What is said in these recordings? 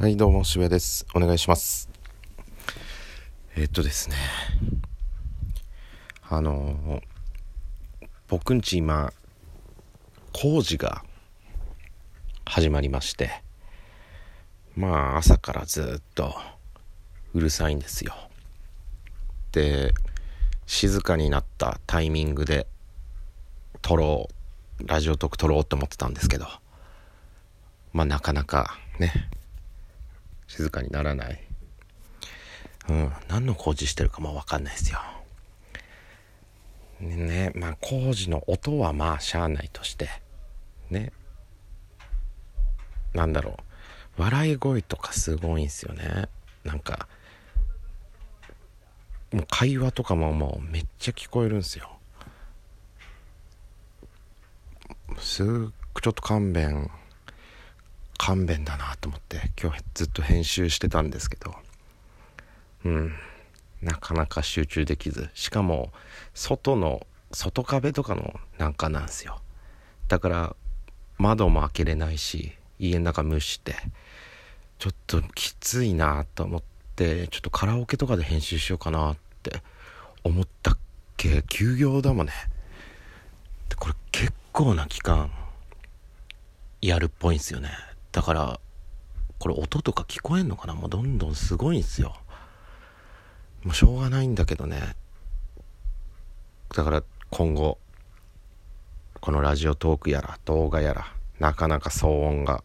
はい、どうも、渋谷です。お願いします。えっとですね。あのー僕んち今、工事が始まりまして、まあ、朝からずっとうるさいんですよ。で、静かになったタイミングで撮ろう、ラジオトーク撮ろうと思ってたんですけど、まあ、なかなかね、静かにならない。うん、何の工事してるかもわかんないですよ。ねね、まあ工事の音はまあしゃあないとして、ね。なんだろう、笑い声とかすごいんすよね。なんか、もう会話とかももうめっちゃ聞こえるんすよ。すっごいちょっと勘弁勘弁だなと思って今日ずっと編集してたんですけど。うん。なかなか集中できず。しかも外の外壁とかのなんかなんですよ。だから窓も開けれないし家の中蒸してちょっときついなと思ってちょっとカラオケとかで編集しようかなって思ったっけ。休業だもんね。でこれ結構な期間やるっぽいんすよね。だからこれ音とか聞こえんのかな？もうどんどんすごいんすよ。もうしょうがないんだけどね。だから今後このラジオトークやら動画やらなかなか騒音が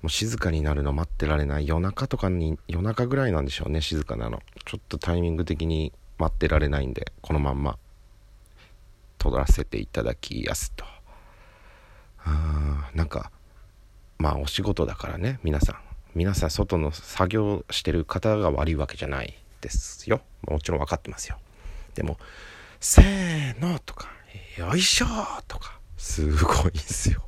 もう静かになるの待ってられない。夜中とかに夜中ぐらいなんでしょうね静かなの。ちょっとタイミング的に待ってられないんでこのまんま撮らせていただきやすと。あーなんかまあお仕事だからね。皆さん。皆さん外の作業してる方が悪いわけじゃないですよ。もちろん分かってますよ。でも「せーの」とか「よいしょ」とかすごいんすよ。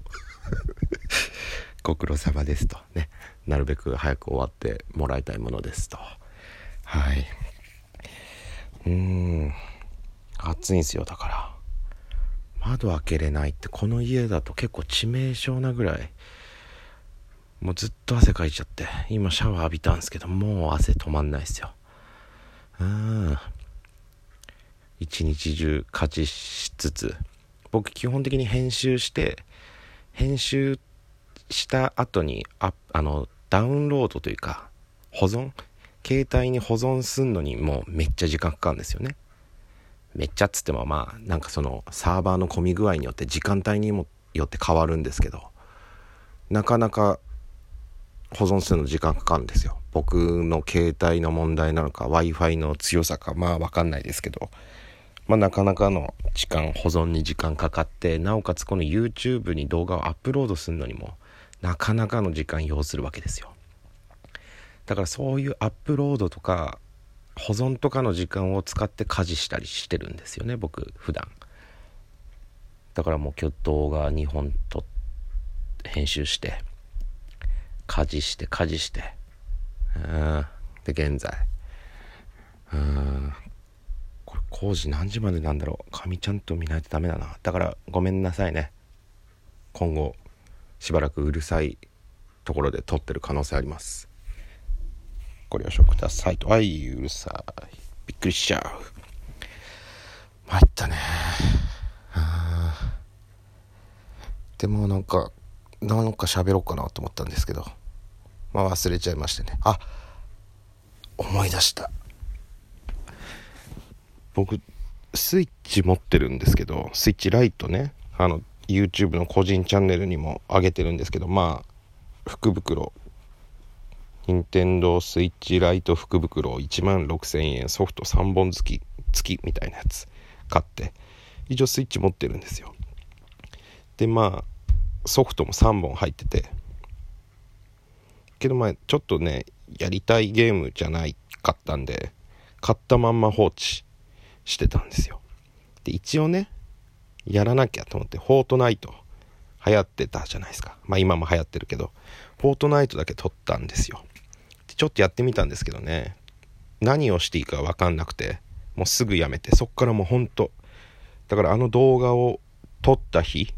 ご苦労様ですと。ね。なるべく早く終わってもらいたいものですと。はい。うん。暑いんすよだから。窓開けれないってこの家だと結構致命傷なぐらいもうずっと汗かいちゃって今シャワー浴びたんですけどもう汗止まんないですよ。うん。一日中家事しつつ僕基本的に編集して編集した後にああのダウンロードというか保存？携帯に保存すんのにもうめっちゃ時間かかるんですよね。めっちゃっつってもまあなんかそのサーバーの混み具合によって時間帯にもよって変わるんですけどなかなか保存するの時間かかるんですよ。僕の携帯の問題なのか w i f i の強さかまあ分かんないですけど。まあなかなかの時間保存に時間かかってなおかつこの YouTube に動画をアップロードするのにもなかなかの時間要するわけですよ。だからそういうアップロードとか保存とかの時間を使って家事したりしてるんですよね僕普段。だからもう今日動画2本と編集して家事して家事して。うん。で現在。うん。これ工事何時までなんだろう。紙ちゃんと見ないとダメだな。だからごめんなさいね。今後しばらくうるさいところで撮ってる可能性あります。ご了承ください。とはいうるさい。びっくりしちゃう。参ったね。でもなんかなんか喋ろうかなと思ったんですけど。まあ忘れちゃいましてね。あ思い出した。僕スイッチ持ってるんですけどスイッチライトね。あの YouTube の個人チャンネルにも上げてるんですけどまあ福袋。任天堂スイッチライト福袋1万6000円。ソフト3本付き付きみたいなやつ。買って。一応スイッチ持ってるんですよ。でまあソフトも3本入ってて。けどまあちょっとねやりたいゲームじゃないかったんで買ったまんま放置してたんですよ。で一応ねやらなきゃと思ってフォートナイト流行ってたじゃないですか。まあ今も流行ってるけどフォートナイトだけ撮ったんですよ。でちょっとやってみたんですけどね何をしていいか分かんなくてもうすぐやめてそっからもうほんとだからあの動画を撮った日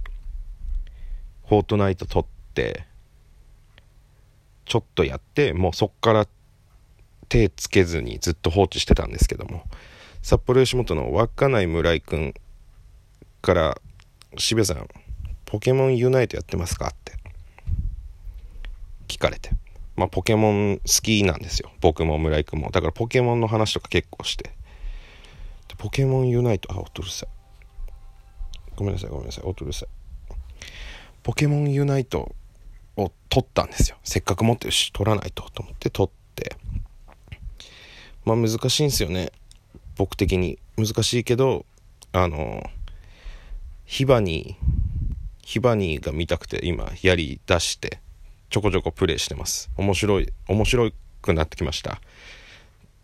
フォートナイト撮ってちょっとやってもうそっから手つけずにずっと放置してたんですけども。札幌吉本の稚内村井くんから「渋谷さんポケモンユナイトやってますか?」って。聞かれて。まあポケモン好きなんですよ。僕も村井くんも。だからポケモンの話とか結構して。ポケモンユナイトあ音うるさい。ごめんなさいごめんなさい音うるさい。ポケモンユナイトを取ったんですよ。せっかく持ってるし取らないとと思って取って。まあ難しいんですよね。僕的に。難しいけどあのヒバニーヒバニーが見たくて今やり出してちょこちょこプレイしてます。面白い面白くなってきました。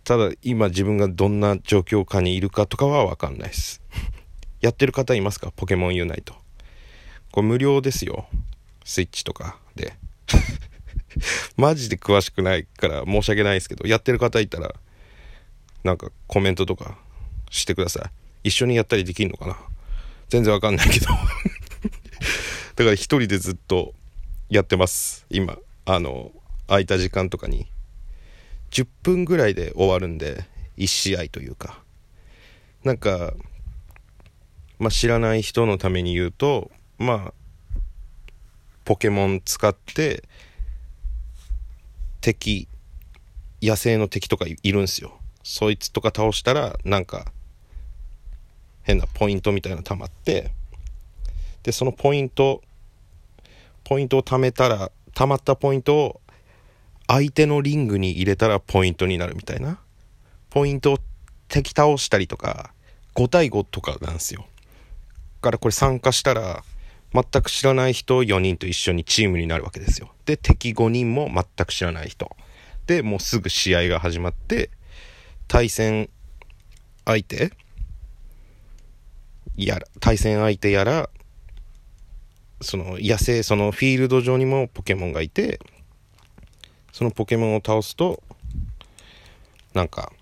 ただ今自分がどんな状況下にいるかとかは分かんないです。やってる方いますか？ポケモンユナイト。これ無料ですよ。スイッチとか。で。マジで詳しくないから申し訳ないですけどやってる方いたらなんかコメントとかしてください。一緒にやったりできんのかな？全然わかんないけど。だから一人でずっとやってます。今あの空いた時間とかに。10分ぐらいで終わるんで1試合というか。なんかまあ知らない人のために言うとまあポケモン使って敵野生の敵とかいるんすよ。そいつとか倒したらなんか変なポイントみたいなの溜まってでそのポイントポイントを貯めたら溜まったポイントを相手のリングに入れたらポイントになるみたいな。ポイントを敵倒したりとか5対5とかなんですよ。だからこれ参加したら全く知らない人4人と一緒にチームになるわけですよ。で敵5人も全く知らない人。でもうすぐ試合が始まって対戦相手やら対戦相手やらその野生そのフィールド上にもポケモンがいてそのポケモンを倒すとなんか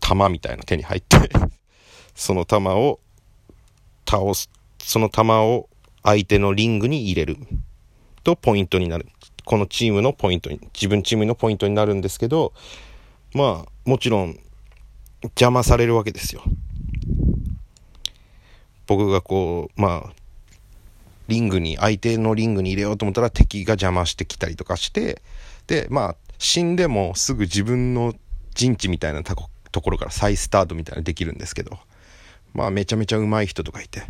弾みたいな手に入ってその弾を倒すその弾を相手のリングに入れる。とポイントになる。このチームのポイントに自分チームのポイントになるんですけどまあもちろん邪魔されるわけですよ。僕がこうまあリングに相手のリングに入れようと思ったら敵が邪魔してきたりとかしてでまあ死んでもすぐ自分の陣地みたいなところから再スタートみたいなできるんですけどまあめちゃめちゃ上手い人とかいて、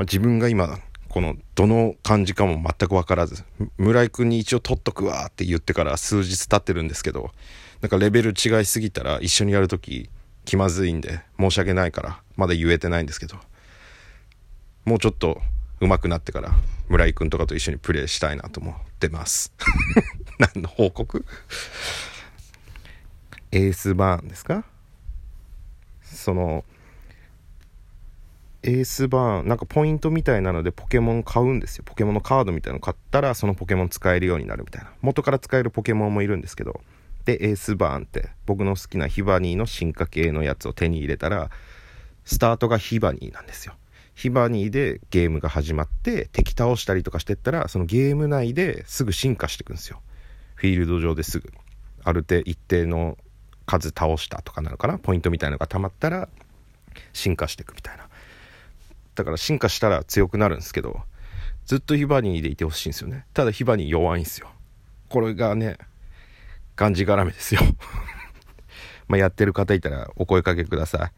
まあ、自分が今このどの感じかも全く分からず村井君に一応取っとくわって言ってから数日経ってるんですけどなんかレベル違いすぎたら一緒にやるとき気まずいんで申し訳ないからまだ言えてないんですけどもうちょっと上手くなってから村井君とかと一緒にプレイしたいなと思ってます。何の報告？エースバーンですか？そのエースバーンなんかポイントみたいなのでポケモン買うんですよ。ポケモンのカードみたいなの買ったらそのポケモン使えるようになるみたいな。元から使えるポケモンもいるんですけど。でエースバーンって僕の好きなヒバニーの進化系のやつを手に入れたらスタートがヒバニーなんですよ。ヒバニーでゲームが始まって敵倒したりとかしてったらそのゲーム内ですぐ進化していくんですよ。フィールド上ですぐ。ある程一定の数倒したとかなのかな？ポイントみたいなのが溜まったら進化していくみたいな。だから進化したら強くなるんですけどずっとヒバニーでいてほしいんですよね。ただヒバニー弱いんですよ。これがねがんじがらめですよ。まやってる方いたらお声かけくださ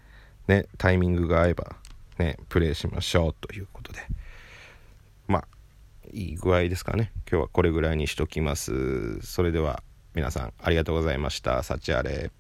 い。ねタイミングが合えばねプレイしましょうということで。まあいい具合ですかね。今日はこれぐらいにしときます。それでは皆さんありがとうございました。幸あれ。